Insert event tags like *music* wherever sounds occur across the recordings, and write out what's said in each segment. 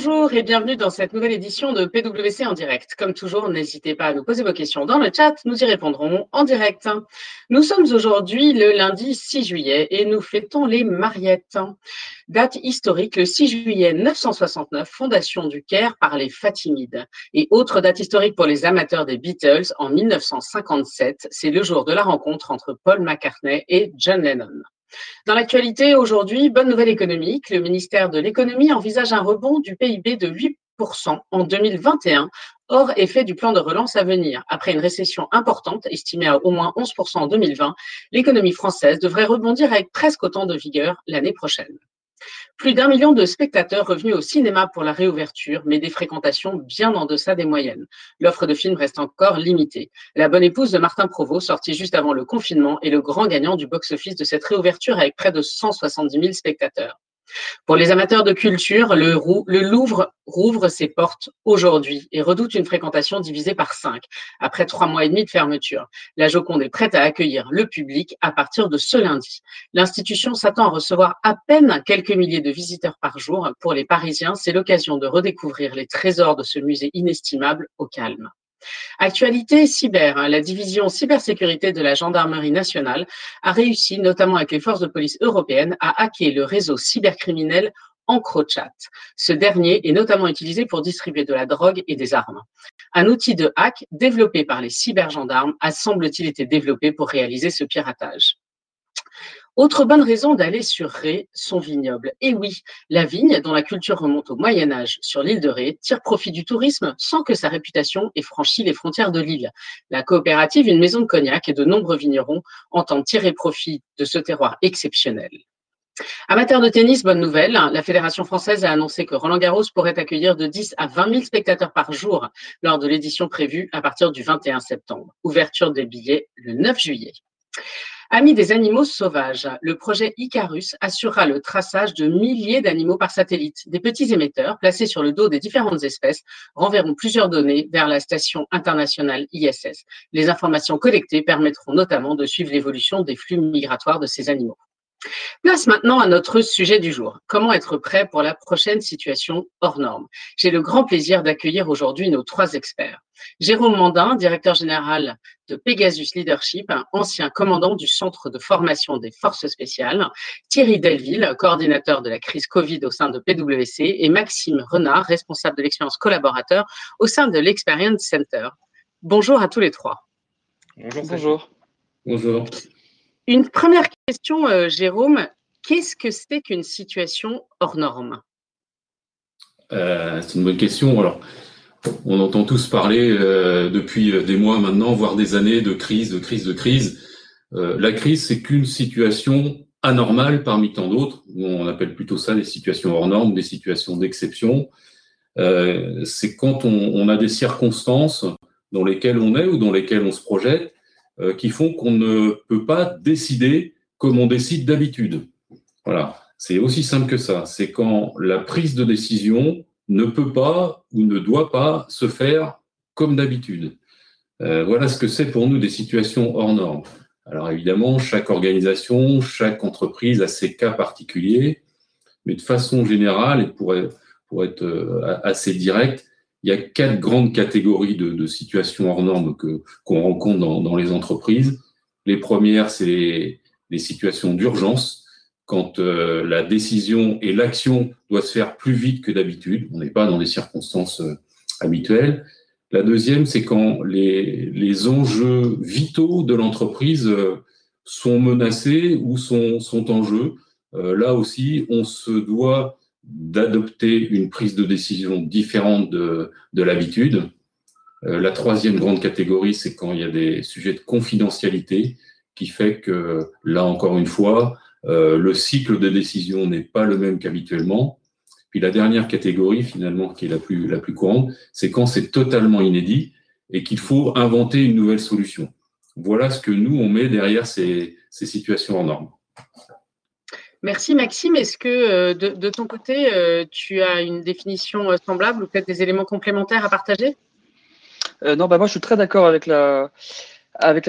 Bonjour et bienvenue dans cette nouvelle édition de PWC en direct. Comme toujours, n'hésitez pas à nous poser vos questions dans le chat, nous y répondrons en direct. Nous sommes aujourd'hui le lundi 6 juillet et nous fêtons les Mariettes. Date historique, le 6 juillet 969, fondation du Caire par les Fatimides. Et autre date historique pour les amateurs des Beatles, en 1957, c'est le jour de la rencontre entre Paul McCartney et John Lennon. Dans l'actualité, aujourd'hui, bonne nouvelle économique. Le ministère de l'économie envisage un rebond du PIB de 8% en 2021, hors effet du plan de relance à venir. Après une récession importante, estimée à au moins 11% en 2020, l'économie française devrait rebondir avec presque autant de vigueur l'année prochaine. Plus d'un million de spectateurs revenus au cinéma pour la réouverture, mais des fréquentations bien en deçà des moyennes. L'offre de films reste encore limitée. La bonne épouse de Martin Provost, sortie juste avant le confinement, est le grand gagnant du box-office de cette réouverture avec près de 170 000 spectateurs. Pour les amateurs de culture, le, Louvre rouvre ses portes aujourd'hui et redoute une fréquentation divisée par cinq après trois mois et demi de fermeture. La Joconde est prête à accueillir le public à partir de ce lundi. L'institution s'attend à recevoir à peine quelques milliers de visiteurs par jour. Pour les Parisiens, c'est l'occasion de redécouvrir les trésors de ce musée inestimable au calme. Actualité cyber, la division cybersécurité de la gendarmerie nationale a réussi, notamment avec les forces de police européennes, à hacker le réseau cybercriminel EncroChat. Ce dernier est notamment utilisé pour distribuer de la drogue et des armes. Un outil de hack développé par les cybergendarmes a semble-t-il été développé pour réaliser ce piratage. Autre bonne raison d'aller sur Ré, son vignoble. Et oui, la vigne, dont la culture remonte au Moyen Âge sur l'île de Ré, tire profit du tourisme sans que sa réputation ait franchi les frontières de l'île. La coopérative, une maison de cognac et de nombreux vignerons entendent tirer profit de ce terroir exceptionnel. Amateur de tennis, bonne nouvelle. La Fédération française a annoncé que Roland Garros pourrait accueillir de 10 à 20 000 spectateurs par jour lors de l'édition prévue à partir du 21 septembre. Ouverture des billets le 9 juillet. Amis des animaux sauvages, le projet Icarus assurera le traçage de milliers d'animaux par satellite. Des petits émetteurs placés sur le dos des différentes espèces renverront plusieurs données vers la station internationale ISS. Les informations collectées permettront notamment de suivre l'évolution des flux migratoires de ces animaux. Place maintenant à notre sujet du jour. Comment être prêt pour la prochaine situation hors norme? J'ai le grand plaisir d'accueillir aujourd'hui nos trois experts. Jérôme Mandin, directeur général de Pegasus Leadership, ancien commandant du Centre de formation des forces spéciales, Thierry Delville, coordinateur de la crise Covid au sein de PwC, et Maxime Renard, responsable de l'expérience collaborateur au sein de l'Experience Center. Bonjour à tous les trois. Bonjour. Bonjour. Bonjour. Une première question, euh, Jérôme. Qu'est-ce que c'est qu'une situation hors norme? Euh, C'est une bonne question. Alors, on entend tous parler euh, depuis des mois maintenant, voire des années, de crise, de crise, de crise. la crise, c'est qu'une situation anormale parmi tant d'autres. On appelle plutôt ça des situations hors normes, des situations d'exception. c'est quand on, a des circonstances dans lesquelles on est ou dans lesquelles on se projette euh, qui font qu'on ne peut pas décider comme on décide d'habitude. Voilà, c'est aussi simple que ça. C'est quand la prise de décision ne peut pas ou ne doit pas se faire comme d'habitude. Euh, voilà ce que c'est pour nous des situations hors normes. Alors évidemment, chaque organisation, chaque entreprise a ses cas particuliers, mais de façon générale, et pour, être euh, assez direct, il y a quatre grandes catégories de, situations hors normes que, qu'on rencontre dans, les entreprises. Les premières, c'est les, situations d'urgence, quand euh, la décision et l'action doivent se faire plus vite que d'habitude. On n'est pas dans des circonstances euh, habituelles. La deuxième, c'est quand les, les, enjeux vitaux de l'entreprise euh, sont menacés ou sont, sont en jeu. là aussi, on se doit d'adopter une prise de décision différente de, de l'habitude. Euh, la troisième grande catégorie, c'est quand il y a des sujets de confidentialité qui fait que, là encore une fois, euh, le cycle de décision n'est pas le même qu'habituellement. Puis la dernière catégorie, finalement, qui est la plus, la plus courante, c'est quand c'est totalement inédit et qu'il faut inventer une nouvelle solution. Voilà ce que nous, on met derrière ces, ces situations en normes. Merci Maxime. Est-ce que euh, de, ton côté, euh, tu as une définition euh, semblable ou peut-être des éléments complémentaires à partager? Non, bah moi je suis très d'accord avec la,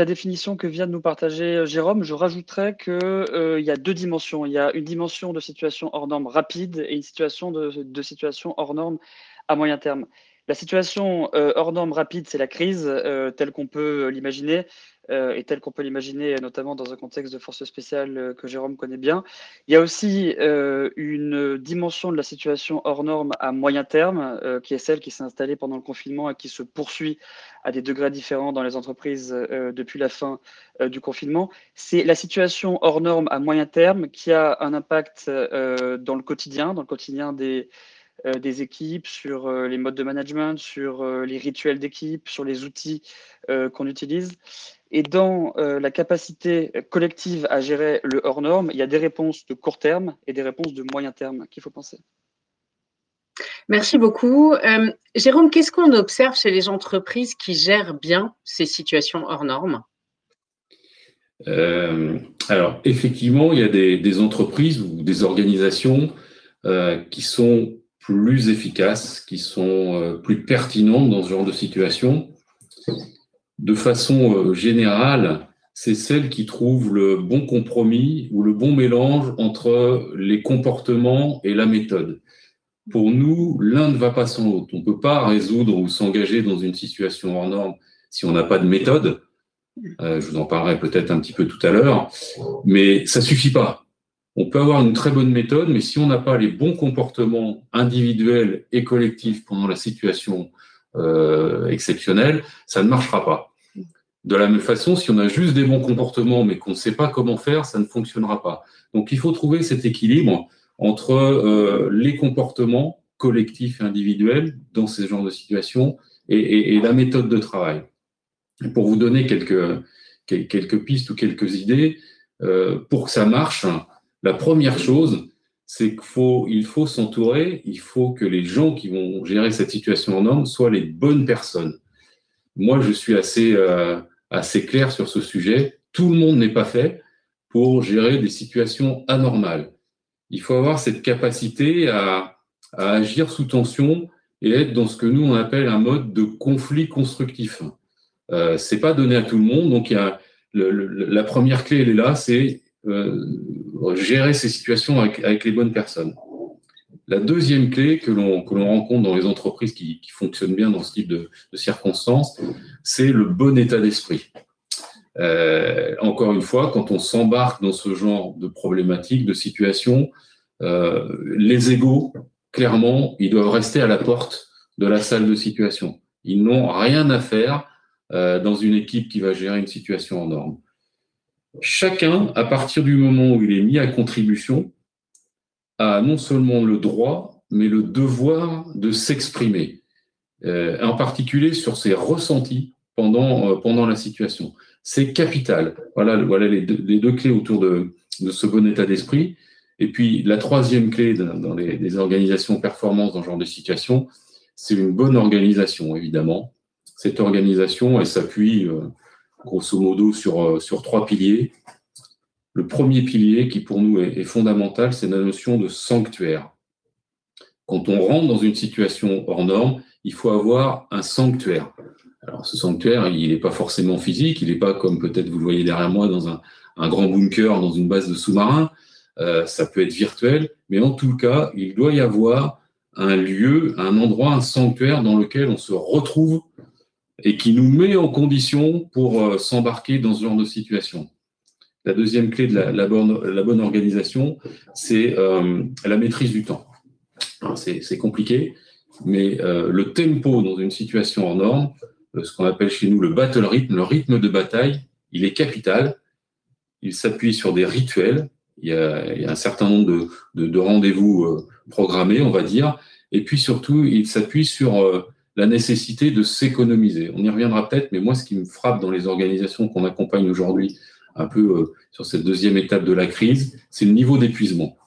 définition que vient de nous partager Jérôme, je rajouterais qu'il y a deux dimensions. Il y a une dimension de situation hors norme rapide et une situation de, de situation hors norme à moyen terme. La situation euh, hors norme rapide, c'est la crise, euh, telle qu'on peut l'imaginer, euh, et telle qu'on peut l'imaginer notamment dans un contexte de force spéciale que Jérôme connaît bien. Il y a aussi une dimension de la situation hors norme à moyen terme, qui est celle qui s'est installée pendant le confinement et qui se poursuit à des degrés différents dans les entreprises depuis la fin du confinement. C'est la situation hors norme à moyen terme qui a un impact dans le quotidien, dans le quotidien des des équipes, sur euh, les modes de management, sur euh, les rituels d'équipe, sur les outils qu'on utilise. Et dans la capacité collective à gérer le hors norme, il y a des réponses de court terme et des réponses de moyen terme qu'il faut penser. Merci beaucoup. Jérôme, qu'est-ce qu'on observe chez les entreprises qui gèrent bien ces situations hors normes? Alors, effectivement, il y a des, entreprises ou des organisations qui sont plus efficaces, qui sont euh, plus pertinentes dans ce genre de situation. De façon euh, générale, c'est celles qui trouvent le bon compromis ou le bon mélange entre les comportements et la méthode. Pour nous, l'un ne va pas sans l'autre. On ne peut pas résoudre ou s'engager dans une situation hors norme si on n'a pas de méthode. Euh, je vous en parlerai peut-être un petit peu tout à l'heure, mais ça suffit pas. On peut avoir une très bonne méthode, mais si on n'a pas les bons comportements individuels et collectifs pendant la situation euh, exceptionnelle, ça ne marchera pas. De la même façon, si on a juste des bons comportements, mais qu'on ne sait pas comment faire, ça ne fonctionnera pas. Donc il faut trouver cet équilibre entre euh, les comportements collectifs et individuels dans ces genres de situations et, la méthode de travail. pour vous donner quelques, quelques pistes ou quelques idées, euh, pour que ça marche, la première chose, c'est qu'il faut, s'entourer, il faut que les gens qui vont gérer cette situation en norme soient les bonnes personnes. Moi, je suis assez, euh, assez clair sur ce sujet. Tout le monde n'est pas fait pour gérer des situations anormales. Il faut avoir cette capacité à, agir sous tension et être dans ce que nous on appelle un mode de conflit constructif. Euh, c'est pas donné à tout le monde, donc la première clé, elle est là, c'est gérer ces situations avec, les bonnes personnes. La deuxième clé que l'on rencontre dans les entreprises qui, fonctionnent bien dans ce type de, circonstances, c'est le bon état d'esprit. Euh, encore une fois, quand on s'embarque dans ce genre de problématiques, de situations, euh, les égaux, clairement, ils doivent rester à la porte de la salle de situation. Ils n'ont rien à faire dans une équipe qui va gérer une situation en norme chacun, à partir du moment où il est mis à contribution, a non seulement le droit, mais le devoir de s'exprimer, euh, en particulier sur ses ressentis pendant, euh, pendant la situation. C'est capital. Voilà, voilà les, deux, clés autour de, de, ce bon état d'esprit. Et puis la troisième clé dans les, organisations performance dans ce genre de situation, c'est une bonne organisation, évidemment. Cette organisation, elle s'appuie euh, grosso modo sur, euh, sur trois piliers. Le premier pilier qui pour nous est, fondamental, c'est la notion de sanctuaire. Quand on rentre dans une situation hors norme, il faut avoir un sanctuaire. Alors ce sanctuaire, il n'est pas forcément physique, il n'est pas comme peut-être vous le voyez derrière moi dans un, un grand bunker, dans une base de sous-marin. Euh, ça peut être virtuel, mais en tout cas, il doit y avoir un lieu, un endroit, un sanctuaire dans lequel on se retrouve et qui nous met en condition pour euh, s'embarquer dans ce genre de situation. La deuxième clé de la, bonne, organisation, c'est euh, la maîtrise du temps. C'est compliqué, mais euh, le tempo dans une situation en norme, ce qu'on appelle chez nous le battle rythme, le rythme de bataille, il est capital. Il s'appuie sur des rituels. Il y a, un certain nombre de rendez-vous programmés, on va dire. Et puis surtout, il s'appuie sur la nécessité de s'économiser. On y reviendra peut-être, mais moi, ce qui me frappe dans les organisations qu'on accompagne aujourd'hui, un peu euh, sur cette deuxième étape de la crise, c'est le niveau d'épuisement.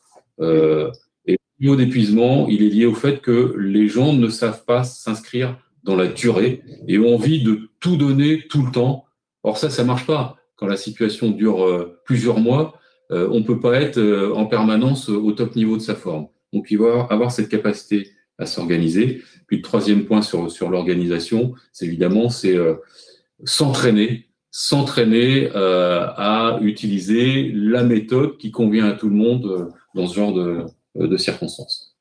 Euh, et le niveau d'épuisement, il est lié au fait que les gens ne savent pas s'inscrire dans la durée et ont envie de tout donner tout le temps. Or ça, ça marche pas. Quand la situation dure euh, plusieurs mois, on peut pas être en permanence au top niveau de sa forme. Donc il va avoir cette capacité à s'organiser. Puis le troisième point sur, sur l'organisation, c'est évidemment c'est euh, s'entraîner s'entraîner à utiliser la méthode qui convient à tout le monde dans ce genre de circonstances.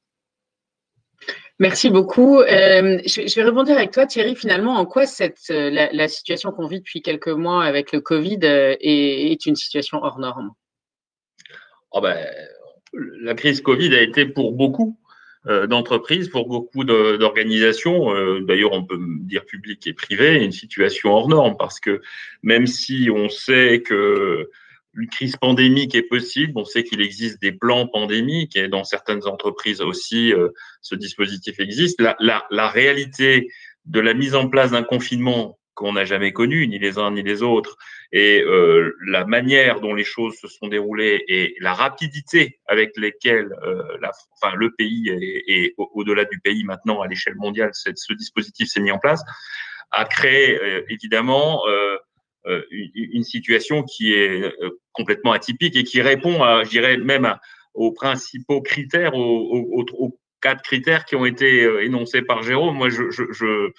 Merci beaucoup. Euh, je, vais rebondir avec toi, Thierry. Finalement, en quoi cette, euh, la, situation qu'on vit depuis quelques mois avec le Covid euh, est, une situation hors norme? Oh ben, La crise Covid a été pour beaucoup d'entreprises, pour beaucoup d'organisations, d'ailleurs on peut dire public et privé, une situation hors norme parce que même si on sait que une crise pandémique est possible. On sait qu'il existe des plans pandémiques et dans certaines entreprises aussi, euh, ce dispositif existe. La, la, la, réalité de la mise en place d'un confinement qu'on n'a jamais connu, ni les uns ni les autres, et euh, la manière dont les choses se sont déroulées et la rapidité avec lesquelles euh, le pays et, au-delà du pays maintenant à l'échelle mondiale, ce dispositif s'est mis en place, a créé évidemment euh, une, situation qui est complètement atypique et qui répond, à, je dirais même aux principaux critères, aux, quatre critères qui ont été énoncés par Jérôme. Moi, je,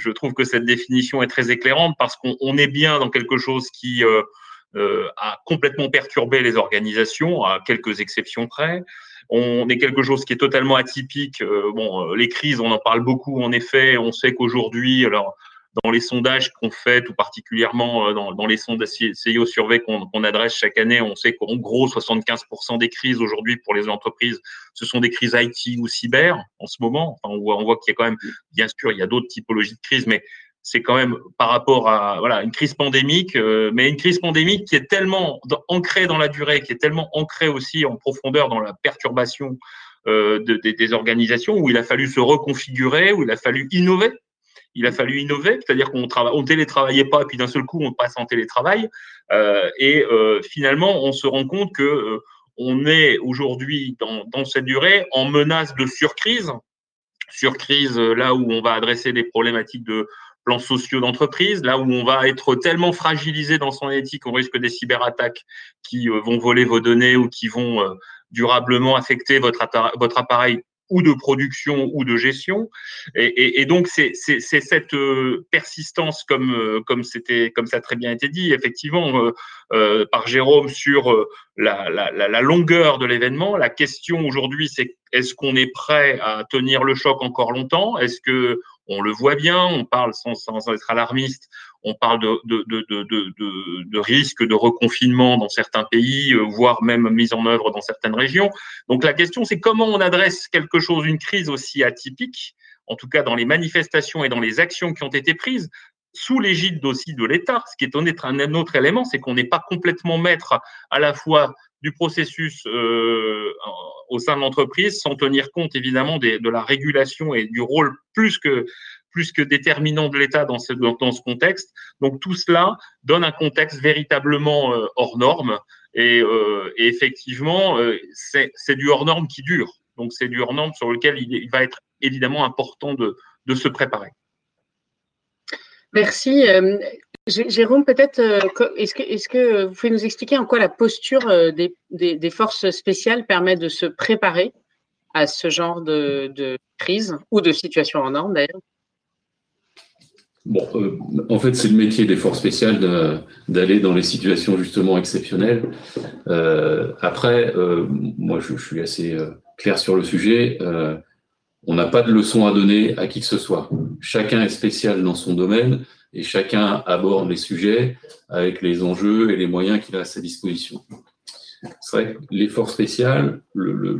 je trouve que cette définition est très éclairante parce qu'on est bien dans quelque chose qui euh, a complètement perturbé les organisations, à quelques exceptions près. On est quelque chose qui est totalement atypique. bon, les crises, on en parle beaucoup en effet. On sait qu'aujourd'hui, alors dans les sondages qu'on fait, tout particulièrement euh, dans, dans les sondages CIO Survey qu'on adresse chaque année, on sait qu'en gros, 75% des crises aujourd'hui pour les entreprises, ce sont des crises IT ou cyber en ce moment. Enfin, on voit, on voit qu'il y a quand même, bien sûr, il y a d'autres typologies de crises, mais c'est quand même par rapport à voilà une crise pandémique, euh, mais une crise pandémique qui est tellement ancrée dans la durée, qui est tellement ancrée aussi en profondeur dans la perturbation euh, de, des organisations, où il a fallu se reconfigurer, où il a fallu innover il a fallu innover, c'est-à-dire qu'on travaille, on télétravaillait pas, puis d'un seul coup on passe en télétravail, euh, et euh, finalement on se rend compte que euh, on est aujourd'hui dans, cette durée en menace de surcrise, surcrise là où on va adresser des problématiques de plans sociaux d'entreprise, là où on va être tellement fragilisé dans son éthique, on risque des cyberattaques qui vont voler vos données ou qui vont durablement affecter votre appareil ou de production ou de gestion. Et, et, et donc, c'est cette euh, persistance, comme, euh, comme, comme ça a très bien été dit, effectivement, euh, par Jérôme, sur la, la longueur de l'événement. La question aujourd'hui, c'est est-ce qu'on est prêt à tenir le choc encore longtemps? Est-ce que on le voit bien, on parle sans, être alarmiste, on parle de, de, de, de reconfinement dans certains pays, euh, voire même mise en œuvre dans certaines régions. Donc la question, c'est comment on adresse quelque chose, une crise aussi atypique, en tout cas dans les manifestations et dans les actions qui ont été prises, sous l'égide aussi de l'État. Ce qui est un autre élément, c'est qu'on n'est pas complètement maître à la fois du processus euh, au sein de l'entreprise, sans tenir compte évidemment de la régulation et du rôle plus que plus que déterminant de l'État dans ce, contexte. Donc tout cela donne un contexte véritablement euh, hors norme. Et, euh, effectivement, euh, c'est du hors norme qui dure. Donc c'est du hors norme sur lequel il, va être évidemment important de se préparer. Merci. Euh, Jérôme, peut-être, euh, est-ce que, vous pouvez nous expliquer en quoi la posture euh, des, forces spéciales permet de se préparer à ce genre de, crise ou de situation en norme d'ailleurs? Bon, en fait, c'est le métier des forces spéciales d'aller dans les situations justement exceptionnelles. Après, moi, je, suis assez clair sur le sujet. On n'a pas de leçon à donner à qui que ce soit. Chacun est spécial dans son domaine et chacun aborde les sujets avec les enjeux et les moyens qu'il a à sa disposition. C'est vrai que les forces spéciales, le, le,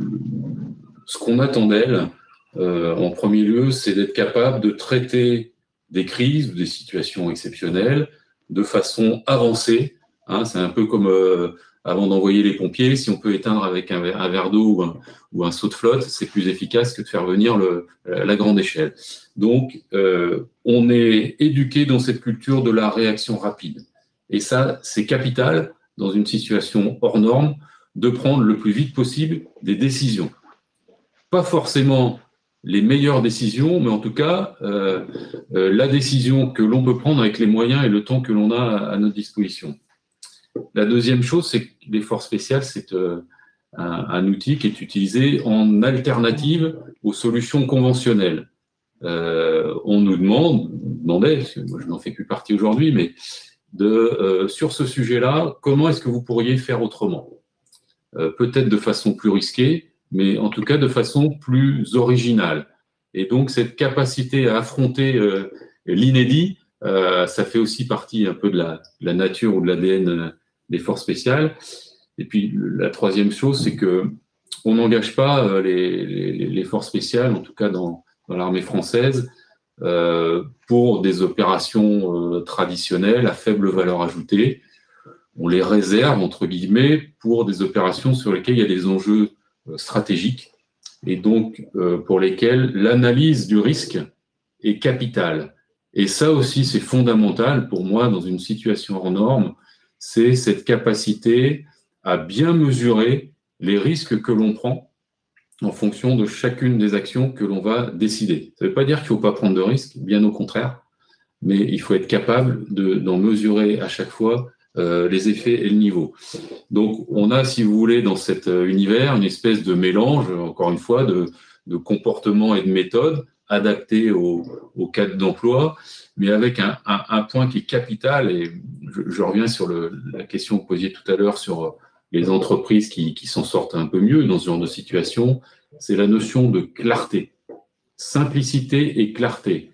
ce qu'on attend d'elles, en premier lieu, c'est d'être capable de traiter des crises ou des situations exceptionnelles de façon avancée. Hein, c'est un peu comme euh, avant d'envoyer les pompiers, si on peut éteindre avec un, verre d'eau ou un, ou un, seau de flotte, c'est plus efficace que de faire venir la grande échelle. Donc, euh, on est éduqué dans cette culture de la réaction rapide. Et ça, c'est capital dans une situation hors norme de prendre le plus vite possible des décisions. Pas forcément les meilleures décisions, mais en tout cas, euh, euh, la décision que l'on peut prendre avec les moyens et le temps que l'on a à notre disposition. La deuxième chose, c'est que les forces spéciales, c'est euh, un, outil qui est utilisé en alternative aux solutions conventionnelles. Euh, on nous demande, demandait, parce que je n'en fais plus partie aujourd'hui, mais de, sur ce sujet-là, comment est-ce que vous pourriez faire autrement? Peut-être de façon plus risquée, mais en tout cas de façon plus originale. Et donc, cette capacité à affronter l'inédit, ça fait aussi partie un peu de la nature ou de l'ADN des forces spéciales. Et puis, la troisième chose, c'est que on n'engage pas euh, les, forces spéciales, en tout cas dans, l'armée française, euh, pour des opérations euh, traditionnelles à faible valeur ajoutée. On les réserve, entre guillemets, pour des opérations sur lesquelles il y a des enjeux stratégiques et donc pour lesquels l'analyse du risque est capitale. Et ça aussi, c'est fondamental pour moi dans une situation hors norme, c'est cette capacité à bien mesurer les risques que l'on prend en fonction de chacune des actions que l'on va décider. Ça ne veut pas dire qu'il ne faut pas prendre de risques, bien au contraire, mais il faut être capable d'en mesurer à chaque fois euh, les effets et le niveau. Donc, on a, si vous voulez, dans cet euh, univers, une espèce de mélange, encore une fois, de, comportements et de méthodes adaptés au cadre d'emploi, mais avec un, point qui est capital, et je, reviens sur la question que vous posiez tout à l'heure sur les entreprises qui, qui s'en sortent un peu mieux dans ce genre de situation, c'est la notion de clarté. Simplicité et clarté.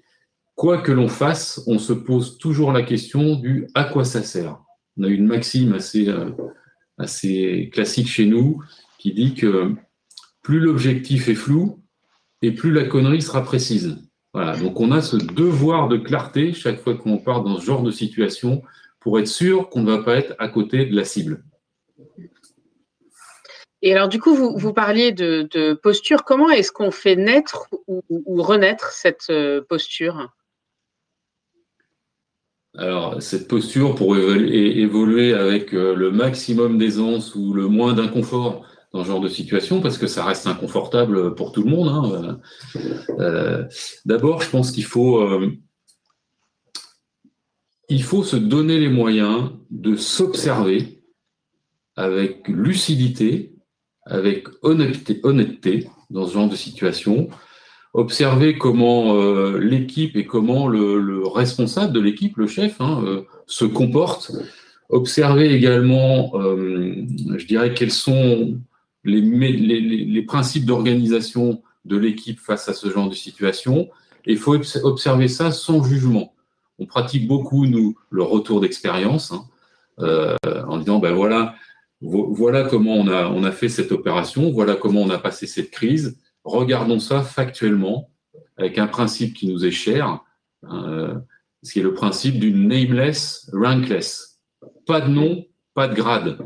Quoi que l'on fasse, on se pose toujours la question du à quoi ça sert. On a une maxime assez, euh, assez classique chez nous qui dit que plus l'objectif est flou et plus la connerie sera précise. Voilà, donc on a ce devoir de clarté chaque fois qu'on part dans ce genre de situation pour être sûr qu'on ne va pas être à côté de la cible. Et alors, du coup, vous, parliez de, posture. Comment est-ce qu'on fait naître ou, renaître cette euh, posture? Alors, cette posture, pour évoluer avec euh, le maximum d'aisance ou le moins d'inconfort dans ce genre de situation, parce que ça reste inconfortable pour tout le monde. Hein, euh, d'abord, je pense qu'il faut, il faut se donner les moyens de s'observer avec lucidité avec honnêteté, honnêteté dans ce genre de situation, observer comment euh, l'équipe et comment le, responsable de l'équipe, le chef, hein, euh, se comporte, observer également, euh, je dirais, quels sont les, principes d'organisation de l'équipe face à ce genre de situation. Il faut observer ça sans jugement. On pratique beaucoup, nous, le retour d'expérience, hein, en disant, ben voilà, voilà comment on a, on a fait cette opération, voilà comment on a passé cette crise. Regardons ça factuellement avec un principe qui nous est cher, euh, ce qui est le principe du nameless, rankless. Pas de nom, pas de grade.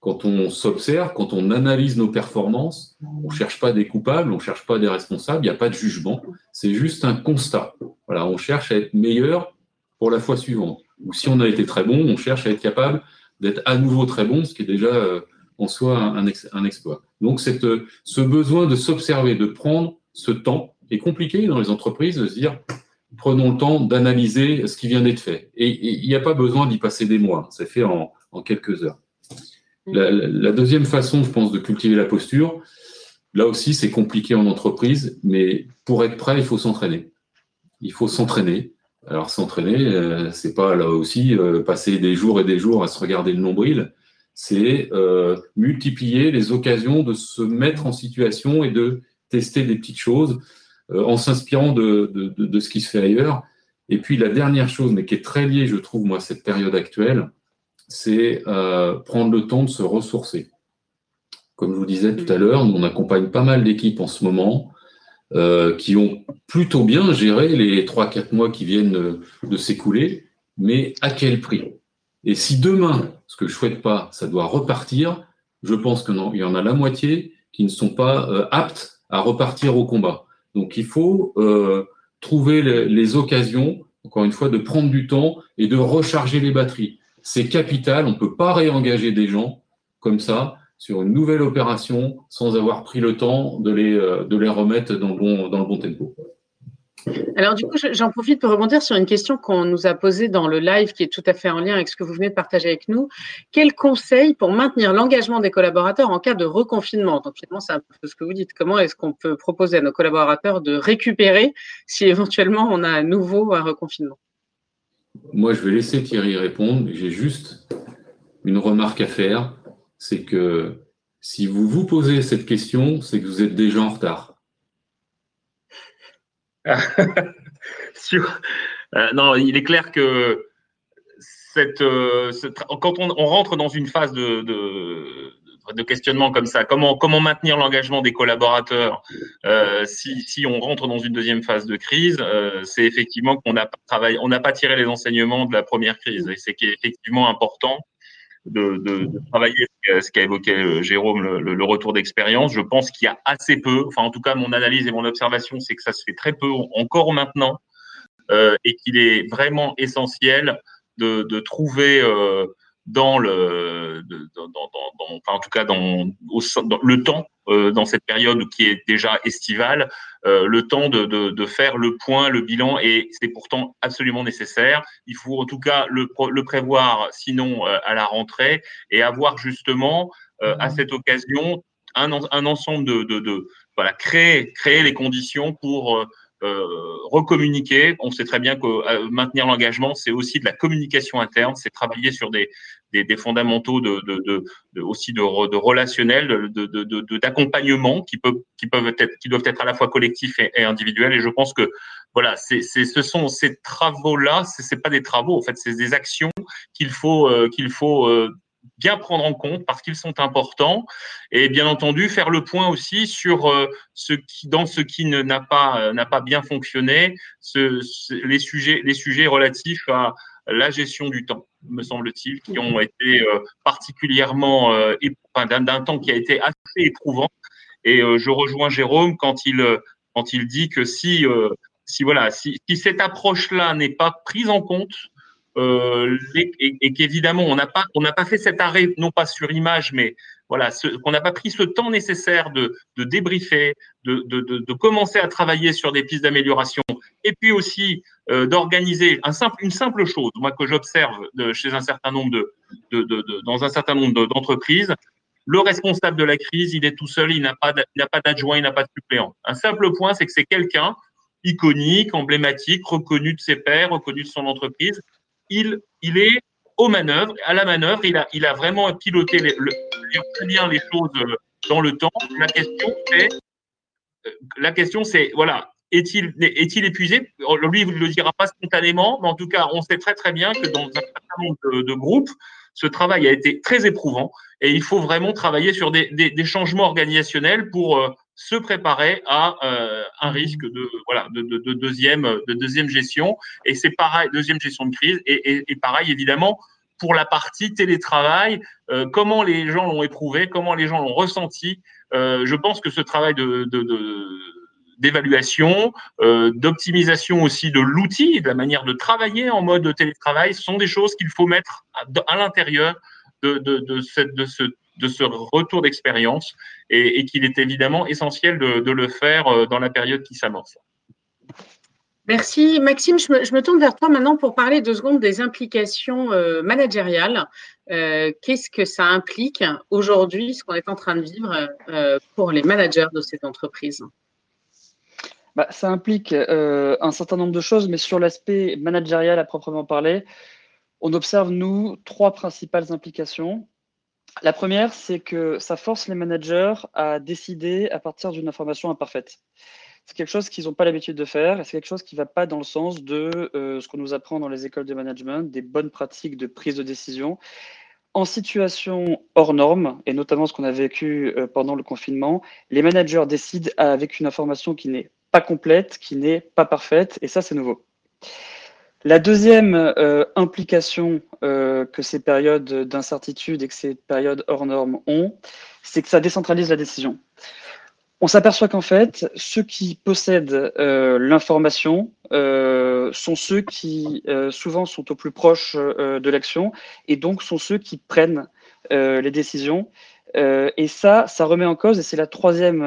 Quand on s'observe, quand on analyse nos performances, on ne cherche pas des coupables, on ne cherche pas des responsables, il n'y a pas de jugement. C'est juste un constat. On cherche à être meilleur pour la fois suivante. Ou si on a été très bon, on cherche à être capable d'être à nouveau très bon, ce qui est déjà euh, en soi un, exploit. Donc euh, ce besoin de s'observer, de prendre ce temps est compliqué dans les entreprises de se dire prenons le temps d'analyser ce qui vient d'être fait. Et il n'y a pas besoin d'y passer des mois, c'est fait en, quelques heures. La, deuxième façon, je pense, de cultiver la posture, là aussi c'est compliqué en entreprise, mais pour être prêt, il faut s'entraîner. Il faut s'entraîner. Alors s'entraîner, euh, c'est pas là aussi euh, passer des jours et des jours à se regarder le nombril, c'est euh, multiplier les occasions de se mettre en situation et de tester des petites choses en s'inspirant de, de, ce qui se fait ailleurs. Et puis la dernière chose, mais qui est très liée, je trouve, moi, à cette période actuelle, c'est prendre le temps de se ressourcer. Comme je vous disais tout à l'heure, on accompagne pas mal d'équipes en ce moment euh, qui ont plutôt bien géré les 3-4 mois qui viennent de s'écouler, mais à quel prix? Et si demain, ce que je souhaite pas, ça doit repartir, je pense qu'il y en a la moitié qui ne sont pas euh, aptes à repartir au combat. Donc il faut euh, trouver les, les, occasions, encore une fois, de prendre du temps et de recharger les batteries. C'est capital, on ne peut pas réengager des gens comme ça sur une nouvelle opération sans avoir pris le temps de les, euh, remettre dans le bon, dans le bon tempo. Alors du coup, j'en profite pour rebondir sur une question qu'on nous a posée dans le live qui est tout à fait en lien avec ce que vous venez de partager avec nous. Quel conseil pour maintenir l'engagement des collaborateurs en cas de reconfinement? Donc finalement, c'est un peu ce que vous dites. Comment est-ce qu'on peut proposer à nos collaborateurs de récupérer si éventuellement on a à nouveau un reconfinement? Moi, je vais laisser Thierry répondre. J'ai juste une remarque à faire. C'est que si vous vous posez cette question, c'est que vous êtes déjà en retard. *laughs* Euh, non, il est clair que euh, quand on, rentre dans une phase de, questionnement comme ça, comment, comment maintenir l'engagement des collaborateurs euh, si, si, on rentre dans une deuxième phase de crise, c'est effectivement qu'on n'a pas travaillé, on n'a pas tiré les enseignements de la première crise, et c'est effectivement important de, de, travailler ce qu'a évoqué Jérôme, le, retour d'expérience. Je pense qu'il y a assez peu, enfin en tout cas mon analyse et mon observation, c'est que ça se fait très peu encore maintenant euh, et qu'il est vraiment essentiel de, de trouver euh, dans le, dans, dans, dans, enfin, en tout cas dans, au, dans le temps, euh, dans cette période qui est déjà estivale, euh, le temps de, de, de, faire le point, le bilan, et c'est pourtant absolument nécessaire. Il faut en tout cas le, le prévoir, sinon euh, à la rentrée, et avoir justement euh, à cette occasion un, un ensemble de, de, de, voilà créer créer les conditions pour euh, recommuniquer. On sait très bien que euh, maintenir l'engagement, c'est aussi de la communication interne, c'est travailler sur des, des, des fondamentaux de, de, de, aussi de, de relationnel, d'accompagnement qui peuvent qui peuvent être qui doivent être à la fois collectifs et, et individuels. Et je pense que voilà, c'est ce sont ces travaux là, c'est pas des travaux en fait, c'est des actions qu'il faut euh, qu'il faut bien prendre en compte parce qu'ils sont importants et bien entendu faire le point aussi sur euh, ce qui dans ce qui n'a pas euh, n'a pas bien fonctionné ce, les sujets les sujets relatifs à la gestion du temps me semble-t-il qui ont été euh, particulièrement d'un temps qui a été assez éprouvant. Et je rejoins Jérôme quand il quand il dit que si si voilà si, si cette approche là n'est pas prise en compte euh, et, qu'évidemment on n'a pas pas fait cet arrêt non pas sur image mais voilà qu'on n'a pas pris ce temps nécessaire de, débriefer de, commencer à travailler sur des pistes d'amélioration et puis aussi euh, d'organiser une simple chose moi que j'observe chez un certain nombre de, dans un certain nombre d'entreprises le responsable de la crise, il est tout seul, il n'a pas d'adjoint, il n'a pas de suppléant. Un simple point, c'est que c'est quelqu'un iconique, emblématique, reconnu de ses pairs, reconnu de son entreprise, il, est aux manœuvres, à la manœuvre, il a, vraiment piloté les, le, bien les choses euh, dans le temps. La question, c'est, euh, la question, c'est, voilà, est-il, est-il épuisé? Lui, il ne le dira pas spontanément, mais en tout cas, on sait très très bien que dans un certain nombre de, groupes, ce travail a été très éprouvant. Et il faut vraiment travailler sur des changements organisationnels pour euh, se préparer à euh, un risque de voilà de, de, de, deuxième de deuxième gestion. Et c'est pareil deuxième gestion de crise. Et, et, et, pareil évidemment pour la partie télétravail euh, comment les gens l'ont éprouvé comment les gens l'ont ressenti. Euh, je pense que ce travail de, d'évaluation, euh, d'optimisation aussi de l'outil, de la manière de travailler en mode télétravail, sont des choses qu'il faut mettre à, à l'intérieur de, de, de, cette, de ce de ce retour d'expérience et, qu'il est évidemment essentiel de, le faire euh, dans la période qui s'amorce. Merci. Maxime, je me, tourne vers toi maintenant pour parler deux secondes des implications euh, managériales. Euh, qu'est-ce que ça implique aujourd'hui, ce qu'on est en train de vivre pour les managers de cette entreprise? Bah, Ça implique un certain nombre de choses, mais sur l'aspect managérial à proprement parler, on observe, nous, trois principales implications. La première, c'est que ça force les managers à décider à partir d'une information imparfaite. C'est quelque chose qu'ils n'ont pas l'habitude de faire et c'est quelque chose qui ne va pas dans le sens de euh, ce qu'on nous apprend dans les écoles de management, des bonnes pratiques de prise de décision. En situation hors norme, et notamment ce qu'on a vécu euh, pendant le confinement, les managers décident avec une information qui n'est pas complète, qui n'est pas parfaite, et ça, c'est nouveau. La deuxième euh, implication euh, que ces périodes d'incertitude et que ces périodes hors normes ont, c'est que ça décentralise la décision. On s'aperçoit qu'en fait, ceux qui possèdent euh, l'information sont ceux qui souvent sont au plus proche de l'action et donc sont ceux qui prennent les décisions. et ça, ça remet en cause, et c'est la troisième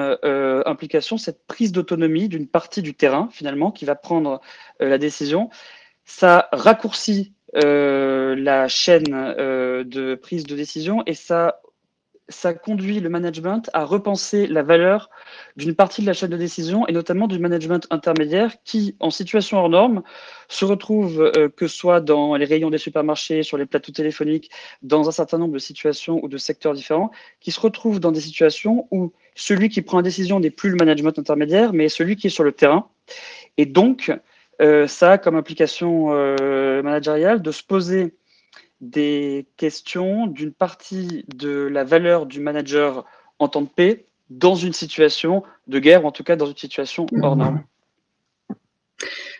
implication, cette prise d'autonomie d'une partie du terrain finalement qui va prendre la décision ça raccourcit euh, la chaîne euh, de prise de décision et ça, ça conduit le management à repenser la valeur d'une partie de la chaîne de décision et notamment du management intermédiaire qui, en situation hors norme, se retrouve euh, que ce soit dans les rayons des supermarchés, sur les plateaux téléphoniques, dans un certain nombre de situations ou de secteurs différents, qui se retrouve dans des situations où celui qui prend la décision n'est plus le management intermédiaire, mais celui qui est sur le terrain. Et donc, ça a comme implication euh, managériale de se poser des questions d'une partie de la valeur du manager en temps de paix dans une situation de guerre, ou en tout cas dans une situation hors norme.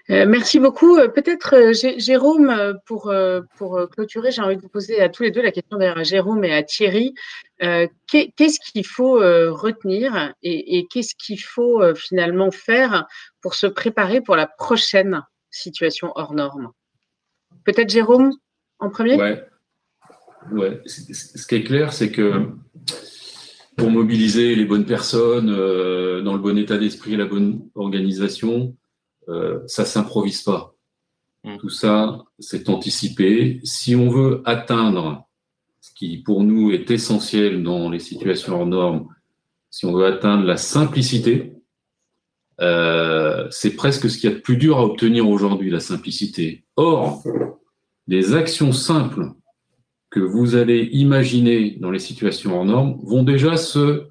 Euh, merci beaucoup. Euh, peut-être, euh, Jérôme, pour, pour clôturer, j'ai envie de vous poser à tous les deux la question d'ailleurs à Jérôme et à Thierry. qu'est-ce qu'il faut retenir et, qu'est-ce qu'il faut finalement faire pour se préparer pour la prochaine situation hors norme? Peut-être Jérôme en premier? Ouais. ouais. Ce qui est clair, c'est que pour mobiliser les bonnes personnes dans le bon état d'esprit la bonne organisation, euh, ça s'improvise pas. Mm. Tout ça, c'est anticipé. Si on veut atteindre ce qui pour nous est essentiel dans les situations hors normes, si on veut atteindre la simplicité, euh, c'est presque ce qu'il y a de plus dur à obtenir aujourd'hui, la simplicité. Or, des actions simples que vous allez imaginer dans les situations hors normes vont déjà se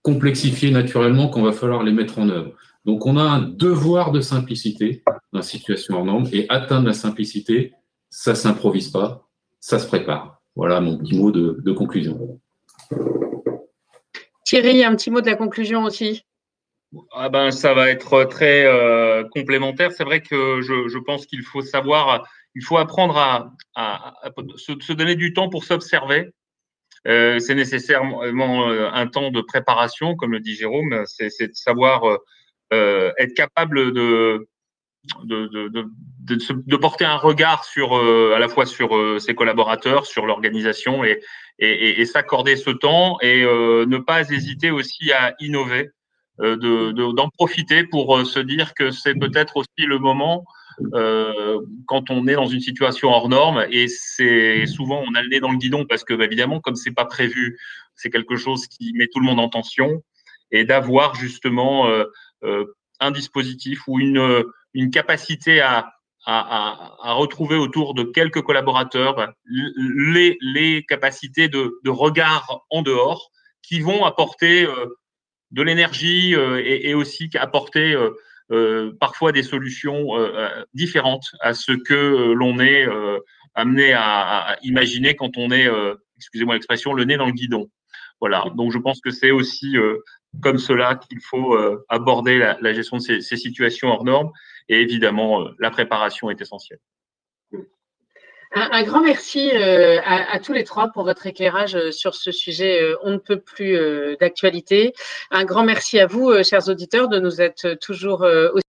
complexifier naturellement quand va falloir les mettre en œuvre. Donc on a un devoir de simplicité dans la situation hors normes et atteindre la simplicité, ça s'improvise pas, ça se prépare. Voilà mon petit mot de, conclusion. Thierry, un petit mot de la conclusion aussi? Ah ben, ça va être très euh, complémentaire. C'est vrai que je, je pense qu'il faut savoir il faut apprendre à, se, donner du temps pour s'observer. Euh, c'est nécessairement euh, un temps de préparation, comme le dit Jérôme, c'est de savoir euh, être capable de, de, porter un regard sur, à la fois sur ses collaborateurs, sur l'organisation et, et, s'accorder ce temps et ne pas hésiter aussi à innover, d'en profiter pour se dire que c'est peut-être aussi le moment euh, quand on est dans une situation hors norme et c'est souvent on a le nez dans le guidon parce que bah, évidemment comme c'est pas prévu c'est quelque chose qui met tout le monde en tension et d'avoir justement euh, euh, un dispositif ou une, une capacité à, à, à, retrouver autour de quelques collaborateurs les, les capacités de, de regard en dehors qui vont apporter de l'énergie et, aussi apporter euh, parfois des solutions euh, euh, différentes à ce que l'on est amené à, imaginer quand on est, excusez-moi l'expression, le nez dans le guidon. Voilà. Donc je pense que c'est aussi comme cela qu'il faut aborder la, gestion de ces, situations hors normes. Et évidemment, la préparation est essentielle. Un, grand merci à, tous les trois pour votre éclairage sur ce sujet on ne peut plus d'actualité. Un grand merci à vous, chers auditeurs, de nous être toujours aussi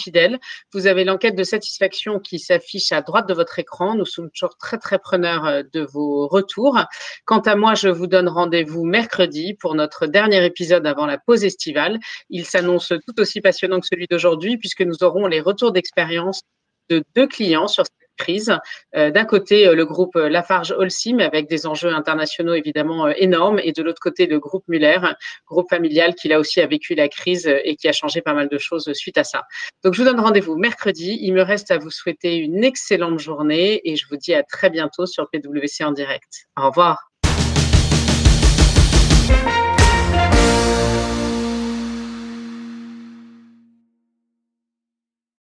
fidèles. Vous avez l'enquête de satisfaction qui s'affiche à droite de votre écran. Nous sommes toujours très, très preneurs de vos retours. Quant à moi, je vous donne rendez-vous mercredi pour notre dernier épisode avant la pause estivale. Il s'annonce tout aussi passionnant que celui d'aujourd'hui puisque nous aurons les retours d'expérience de deux clients sur crise. Euh, d'un côté, euh, le groupe euh, Lafarge Holcim avec des enjeux internationaux évidemment énormes, et de l'autre côté, le groupe Muller, groupe familial qui là aussi a vécu la crise et qui a changé pas mal de choses suite à ça. Donc, je vous donne rendez-vous mercredi. Il me reste à vous souhaiter une excellente journée et je vous dis à très bientôt sur PwC en direct. Au revoir.